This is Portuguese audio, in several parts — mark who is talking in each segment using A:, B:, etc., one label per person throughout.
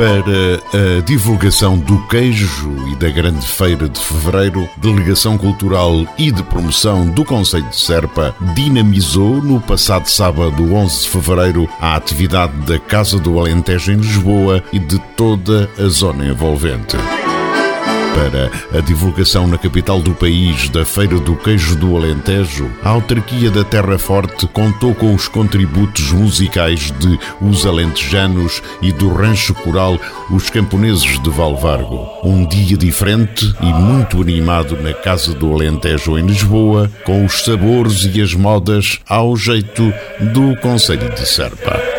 A: Para a divulgação do queijo e da Grande Feira de Fevereiro, Delegação Cultural e de Promoção do Conselho de Serpa dinamizou no passado sábado 11 de Fevereiro a atividade da Casa do Alentejo em Lisboa e de toda a zona envolvente para a divulgação na capital do país da Feira do Queijo do Alentejo, a autarquia da Terra Forte contou com os contributos musicais de Os Alentejanos e do Rancho Coral Os Camponeses de Valvargo. Um dia diferente e muito animado na Casa do Alentejo em Lisboa, com os sabores e as modas ao jeito do Conselho de Serpa.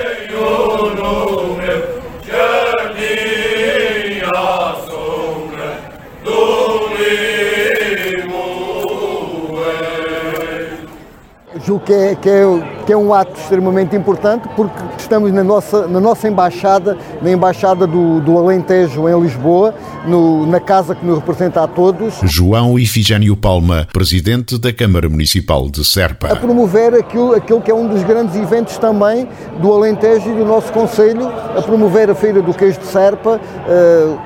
B: Que é, que, é, que é um ato extremamente importante porque estamos na nossa, na nossa embaixada, na embaixada do, do Alentejo em Lisboa, no, na casa que nos representa a todos.
A: João Ifigênio Palma, presidente da Câmara Municipal de Serpa.
B: A promover aquilo, aquilo que é um dos grandes eventos também do Alentejo e do nosso Conselho, a promover a Feira do Queijo de Serpa. Uh,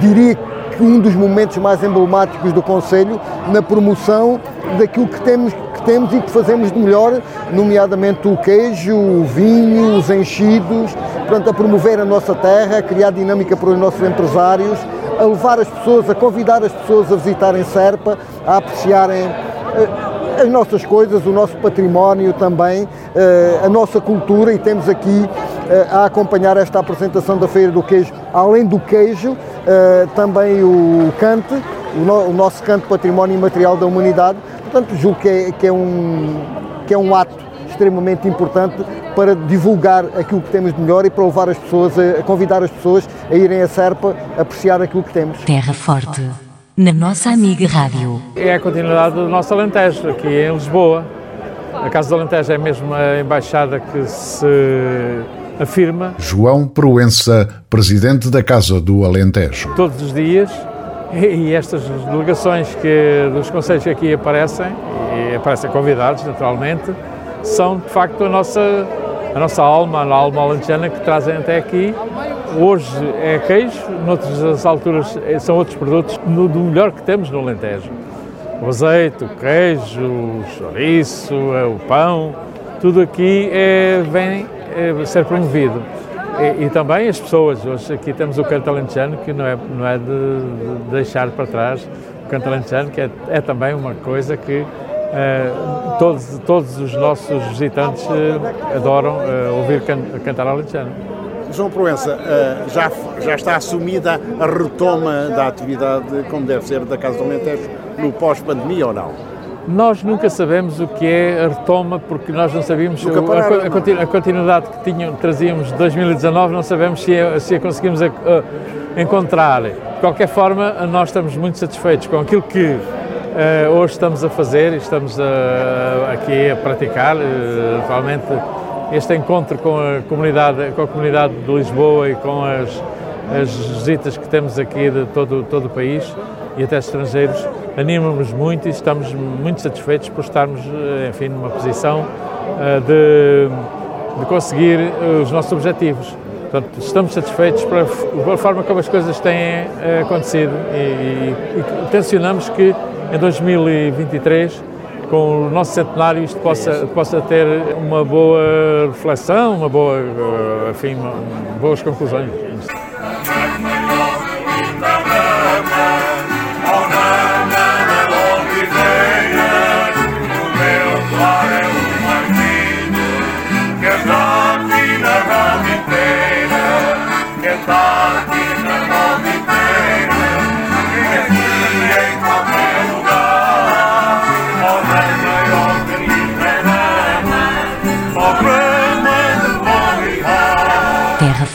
B: diria que um dos momentos mais emblemáticos do Conselho na promoção daquilo que temos temos e que fazemos de melhor, nomeadamente o queijo, o vinho, os enchidos, portanto, a promover a nossa terra, a criar dinâmica para os nossos empresários, a levar as pessoas, a convidar as pessoas a visitarem Serpa, a apreciarem eh, as nossas coisas, o nosso património também, eh, a nossa cultura e temos aqui eh, a acompanhar esta apresentação da Feira do Queijo, além do queijo, também o cante, o nosso canto Património Imaterial da Humanidade, Portanto, julgo que é, que é, um, que é um ato extremamente importante para divulgar aquilo que temos de melhor e para levar as pessoas, a, a convidar as pessoas a irem a Serpa a apreciar aquilo que temos.
C: Terra Forte, na nossa amiga Rádio.
D: É a continuidade do nosso Alentejo, aqui em Lisboa. A Casa do Alentejo é mesmo a embaixada que se afirma.
A: João Proença, presidente da Casa do Alentejo.
D: Todos os dias e estas delegações que, dos conselhos que aqui aparecem, e aparecem convidados naturalmente, são de facto a nossa, a nossa alma, a alma alentejana que trazem até aqui. Hoje é queijo, noutras alturas são outros produtos no, do melhor que temos no Alentejo. O azeite, o queijo, o chouriço, o pão, tudo aqui é, vem é, ser promovido. E, e, também as pessoas, hoje aqui temos o canto alentejano, que não é, não é de, de deixar para trás, o canto alentejano, que é, é também uma coisa que uh, todos, todos os nossos visitantes uh, adoram uh, ouvir can, cantar alentejano.
E: João Proença, já, já está assumida a retoma da atividade, como deve ser, da Casa do Alentejo no pós-pandemia ou não?
D: Nós nunca sabemos o que é a retoma, porque nós não sabíamos a, a, a, continuidade que tinham, trazíamos de 2019, não sabemos se a, se a conseguimos a, encontrar. De qualquer forma, nós estamos muito satisfeitos com aquilo que uh, hoje estamos a fazer e estamos aqui a praticar. Uh, realmente, este encontro com a comunidade, com a comunidade de Lisboa e com as, as visitas que temos aqui de todo, todo o país e até estrangeiros, anima-nos muito e estamos muito satisfeitos por estarmos, eh, enfim, numa posição eh, de, de conseguir eh, os nossos objetivos. Portanto, estamos satisfeitos pela forma como as coisas têm acontecido e, e, tensionamos que em 2023 com o nosso centenário isto possa, possa ter uma boa reflexão, uma boa, enfim, boas conclusões.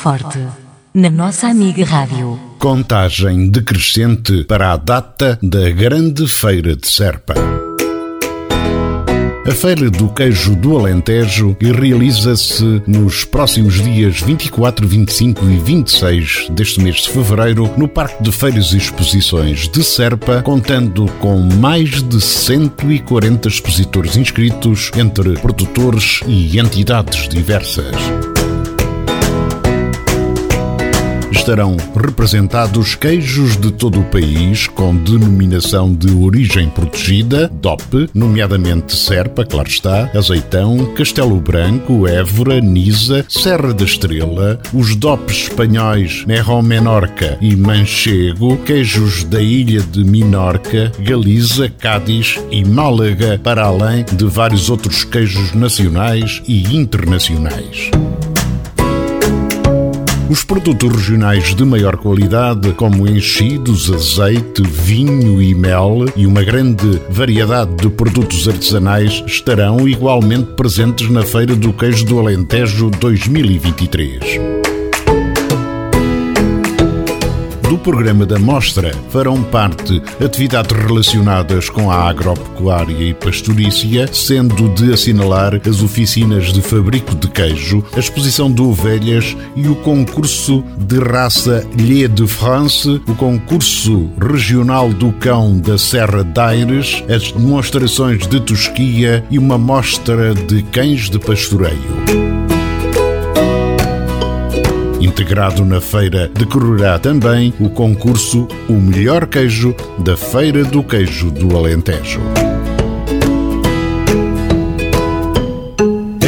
C: Forte, na nossa amiga Rádio.
A: Contagem decrescente para a data da Grande Feira de Serpa. A Feira do Queijo do Alentejo realiza-se nos próximos dias 24, 25 e 26 deste mês de fevereiro no Parque de Feiras e Exposições de Serpa, contando com mais de 140 expositores inscritos entre produtores e entidades diversas. Estarão representados queijos de todo o país com denominação de origem protegida, DOP, nomeadamente Serpa, claro está, Azeitão, Castelo Branco, Évora, Nisa, Serra da Estrela, os DOPs espanhóis Nerro Menorca e Manchego, queijos da ilha de Minorca, Galiza, Cádiz e Málaga, para além de vários outros queijos nacionais e internacionais. Os produtos regionais de maior qualidade, como enchidos, azeite, vinho e mel, e uma grande variedade de produtos artesanais, estarão igualmente presentes na Feira do Queijo do Alentejo 2023. Do programa da mostra farão parte atividades relacionadas com a agropecuária e pastorícia, sendo de assinalar as oficinas de fabrico de queijo, a exposição de ovelhas e o concurso de raça Lhe de France, o concurso regional do cão da Serra d'Aires, as demonstrações de tosquia e uma mostra de cães de pastoreio. Integrado na feira, decorrerá também o concurso O Melhor Queijo da Feira do Queijo do Alentejo.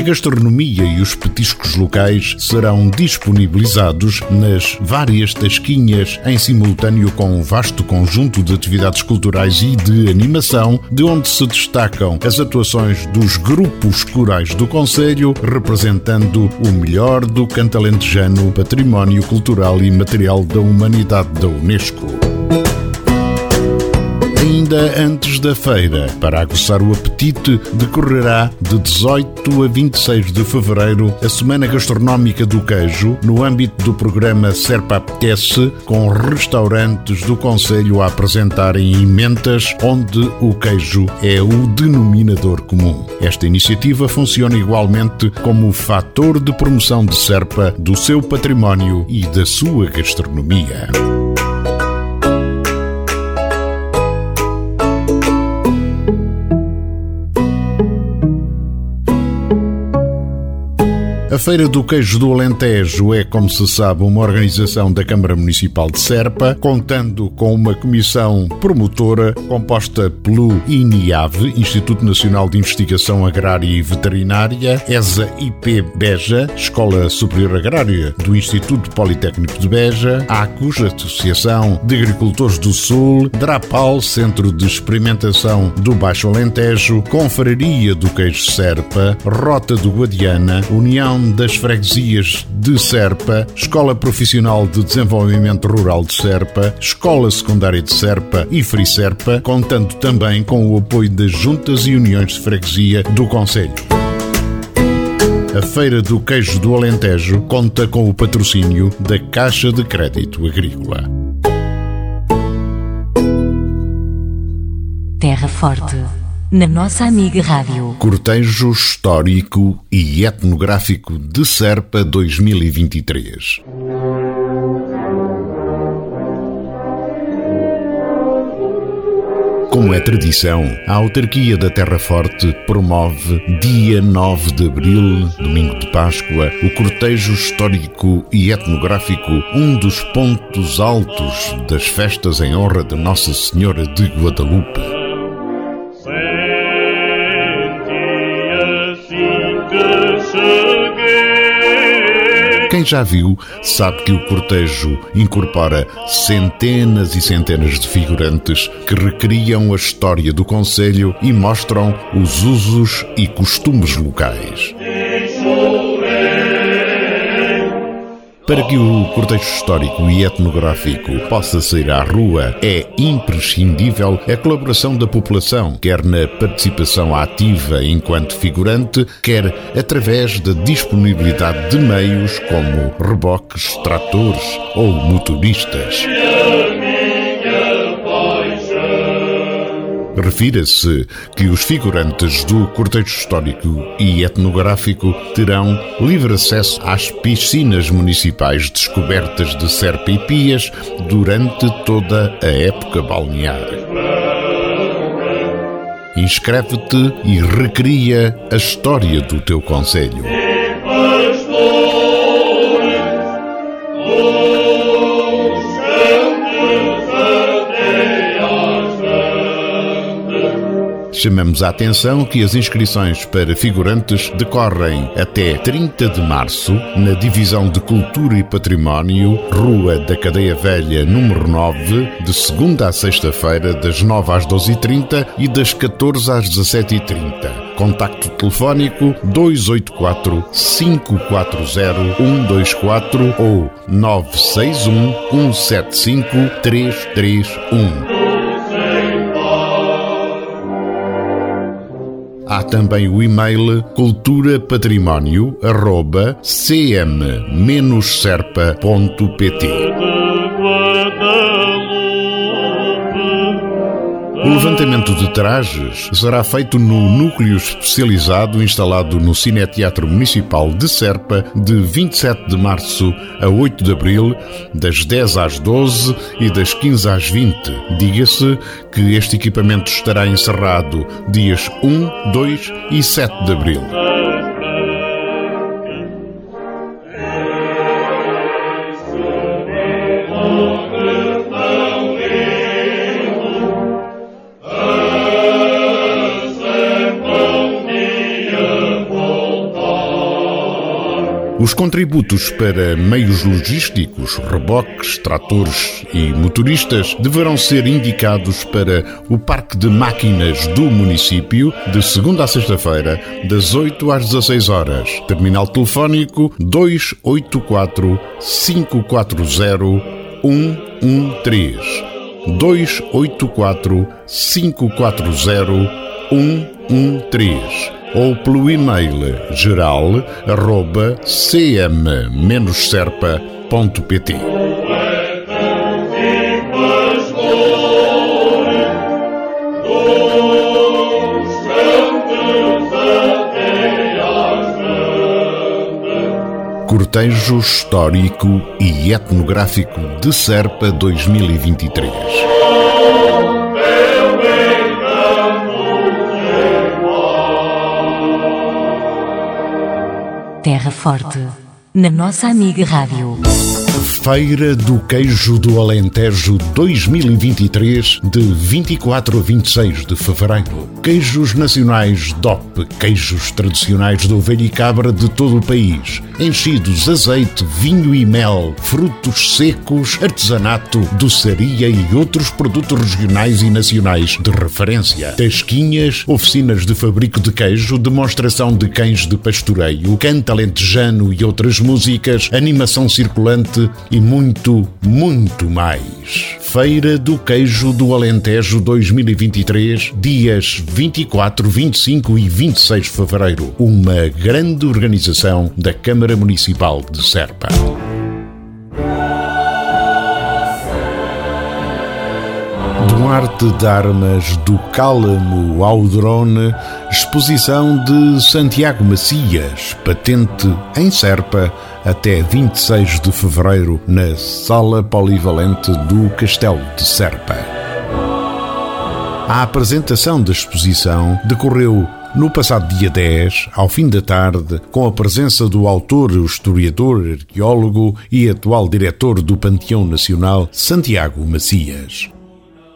A: Gastronomia e os petiscos locais serão disponibilizados nas várias tasquinhas em simultâneo com um vasto conjunto de atividades culturais e de animação, de onde se destacam as atuações dos grupos corais do Conselho, representando o melhor do cantalentejano património cultural e material da humanidade da Unesco ainda antes da feira. Para aguçar o apetite, decorrerá de 18 a 26 de fevereiro a Semana Gastronómica do Queijo, no âmbito do programa Serpa Apetece, com restaurantes do Conselho a apresentarem emendas onde o queijo é o denominador comum. Esta iniciativa funciona igualmente como fator de promoção de Serpa, do seu património e da sua gastronomia. A Feira do Queijo do Alentejo é, como se sabe, uma organização da Câmara Municipal de Serpa, contando com uma comissão promotora composta pelo INIAV, Instituto Nacional de Investigação Agrária e Veterinária, ESA IP Beja, Escola Superior Agrária do Instituto Politécnico de Beja, ACUS, Associação de Agricultores do Sul, DRAPAL, Centro de Experimentação do Baixo Alentejo, Confraria do Queijo Serpa, Rota do Guadiana, União das Freguesias de Serpa, Escola Profissional de Desenvolvimento Rural de Serpa, Escola Secundária de Serpa e Free Serpa, contando também com o apoio das juntas e uniões de freguesia do Conselho. A Feira do Queijo do Alentejo conta com o patrocínio da Caixa de Crédito Agrícola.
C: Terra Forte na nossa amiga Rádio.
A: Cortejo Histórico e Etnográfico de Serpa 2023. Como é tradição, a autarquia da Terra Forte promove, dia 9 de abril, domingo de Páscoa, o cortejo histórico e etnográfico, um dos pontos altos das festas em honra de Nossa Senhora de Guadalupe. Quem já viu sabe que o cortejo incorpora centenas e centenas de figurantes que recriam a história do Conselho e mostram os usos e costumes locais. Para que o contexto histórico e etnográfico possa sair à rua, é imprescindível a colaboração da população, quer na participação ativa enquanto figurante, quer através da disponibilidade de meios como reboques, tratores ou motoristas. Refira-se que os figurantes do cortejo histórico e etnográfico terão livre acesso às piscinas municipais descobertas de Serpa e Pias durante toda a época balnear. Inscreve-te e recria a história do teu conselho. Chamamos a atenção que as inscrições para figurantes decorrem até 30 de março na Divisão de Cultura e Património, Rua da Cadeia Velha, número 9, de segunda a sexta-feira, das 9 às 12h30 e das 14 às 17h30. Contacto telefónico 284 540 124 ou 961 175 331. Também o e-mail culturapatrimónio.cm-serpa.pt. levantamento de trajes será feito no núcleo especializado instalado no Cineteatro Municipal de Serpa de 27 de março a 8 de abril, das 10 às 12 e das 15 às 20. Diga-se que este equipamento estará encerrado dias 1, 2 e 7 de abril. Os contributos para meios logísticos, reboques, tratores e motoristas deverão ser indicados para o Parque de Máquinas do município de segunda a sexta-feira, das 8 às 16 horas. Terminal telefónico 284 540 113. 284 540 113 ou pelo e-mail geral@cm-serpa.pt. Cortejo Histórico e Etnográfico de Serpa 2023.
C: Terra Forte, na nossa amiga Rádio.
A: Feira do Queijo do Alentejo 2023, de 24 a 26 de fevereiro. Queijos nacionais DOP, queijos tradicionais de ovelha e cabra de todo o país. Enchidos, azeite, vinho e mel, frutos secos, artesanato, doçaria e outros produtos regionais e nacionais de referência. Tasquinhas, oficinas de fabrico de queijo, demonstração de cães de pastoreio, canta alentejano e outras músicas, animação circulante e muito, muito mais. Feira do Queijo do Alentejo 2023, dias 24, 25 e 26 de fevereiro. Uma grande organização da Câmara Municipal de Serpa. Do arte de armas do Cálamo ao drone, exposição de Santiago Macias, patente em Serpa, até 26 de fevereiro na Sala Polivalente do Castelo de Serpa. A apresentação da exposição decorreu no passado dia 10, ao fim da tarde, com a presença do autor, historiador, arqueólogo e atual diretor do Panteão Nacional, Santiago Macias.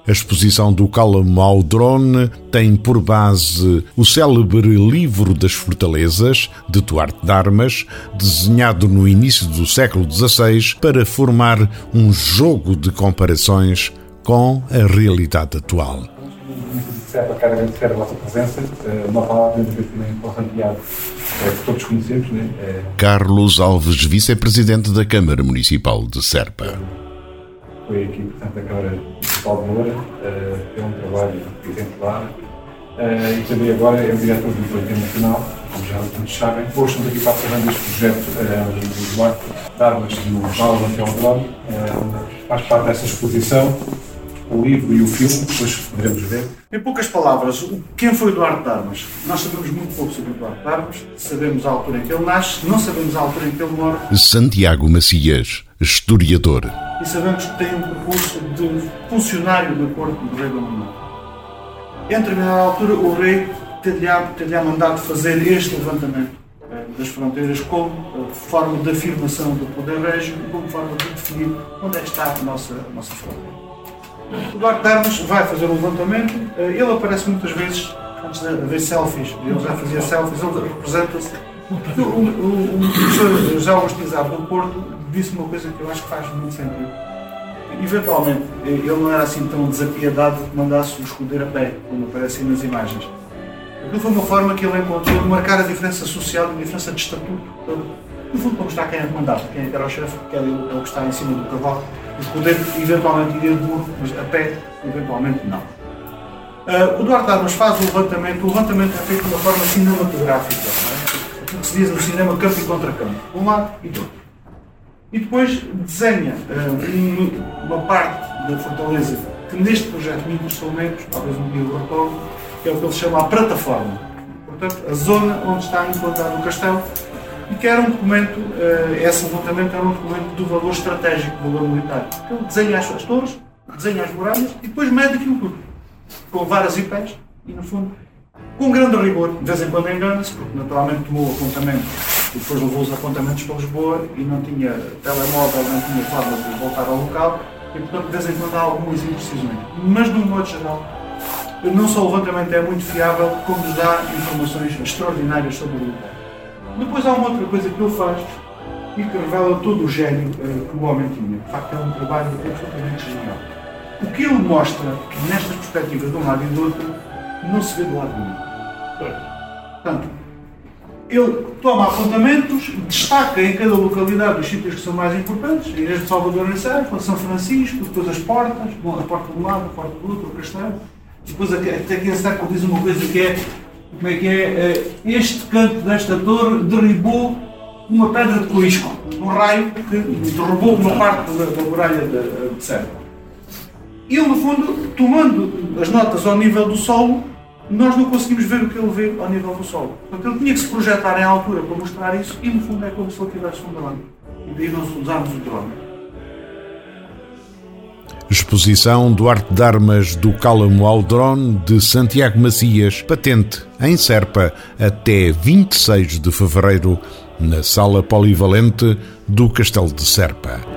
A: A exposição do Cálamo ao Drone tem por base o célebre Livro das Fortalezas, de Duarte de Armas, desenhado no início do século XVI para formar um jogo de comparações com a realidade atual.
F: Quero agradecer a vossa presença, uma palavra também que todos conhecemos.
A: Carlos Alves, vice-presidente da Câmara Municipal de Serpa.
F: Foi aqui, portanto, a Câmara Municipal de Moura, uh, tem um trabalho exemplar uh, e também agora é o diretor do Projeto Nacional, como já todos sabem. Hoje estamos aqui para falar deste projeto uh, do Duarte de Armas do Paulo Anteldrone, uh, faz parte dessa exposição o livro e o filme, depois poderemos ver.
G: Em poucas palavras, quem foi Eduardo de Armas? Nós sabemos muito pouco sobre Eduardo de Armas, sabemos a altura em que ele nasce, não sabemos a altura em que ele morre.
A: Santiago Macias, historiador.
G: E sabemos que tem um percurso de funcionário da corte do rei Manuel. Em determinada altura, o rei ter-lhe-á mandado fazer este levantamento eh, das fronteiras como eh, forma de afirmação do poder régio e como forma de definir onde é que está a nossa, a nossa fronteira. O Duarte Armas vai fazer um levantamento, eh, ele aparece muitas vezes, antes de haver selfies, ele já fazia selfies, ele representa-se. O, o, o professor José Augusto Pizarro do Porto disse uma coisa que eu acho que faz muito sentido. Eventualmente, ele não era assim tão desapiedado que mandasse o esconder a pé, como aparece nas imagens. Aquilo foi uma forma que ele encontrou de marcar a diferença social e a diferença de estatuto. No fundo, para mostrar quem é que mandava, quem é era o chefe, que é o que está em cima do cavalo os poderes eventualmente iria de burro, mas a pé, eventualmente não. Uh, o Duarte Armas faz o levantamento, o levantamento é feito de uma forma cinematográfica, que se diz no cinema campo e contra campo, um lado e outro. E depois desenha uh, uma parte da fortaleza que neste projeto me interessou menos, talvez um dia o retorno, que é o que ele chama a plataforma. Portanto, a zona onde está implantado o castelo, e que era um documento, uh, esse levantamento era um documento do valor estratégico, do valor militar. Ele desenha as, as torres, desenha as muralhas e depois mede aquilo tudo, com várias IPs e, no fundo, com grande rigor. De vez em quando engana-se, porque naturalmente tomou apontamentos e depois levou os apontamentos para Lisboa e não tinha telemóvel, não tinha forma de voltar ao local e, portanto, de vez em quando há algumas imprecisões. Mas, de um modo geral, não só o levantamento é muito fiável, como nos dá informações extraordinárias sobre o local. Depois há uma outra coisa que ele faz e que revela todo o gênio uh, que o homem tinha. De facto, é um trabalho absolutamente genial. O que ele mostra, nestas perspectivas de um lado e do outro, não se vê do lado nenhum. Portanto, ele toma apontamentos, destaca em cada localidade os sítios que são mais importantes, a Igreja de Salvador em São Francisco, depois as portas, a porta um lado, a porta do outro, o castelo. Depois até aqui em Serpa diz uma coisa que é como é que é? Eh, este canto desta torre derribou uma pedra de coisco, um raio que derrubou uma parte da, da muralha de, de Serpa. Ele, no fundo, tomando as notas ao nível do solo, nós não conseguimos ver o que ele vê ao nível do solo. Portanto, ele tinha que se projetar em altura para mostrar isso e, no fundo, é como se ele tivesse um drone. E daí nós usamos o drone.
A: Exposição do Arte de Armas do Cálamo Aldron de Santiago Macias, patente em Serpa até 26 de fevereiro, na Sala Polivalente do Castelo de Serpa.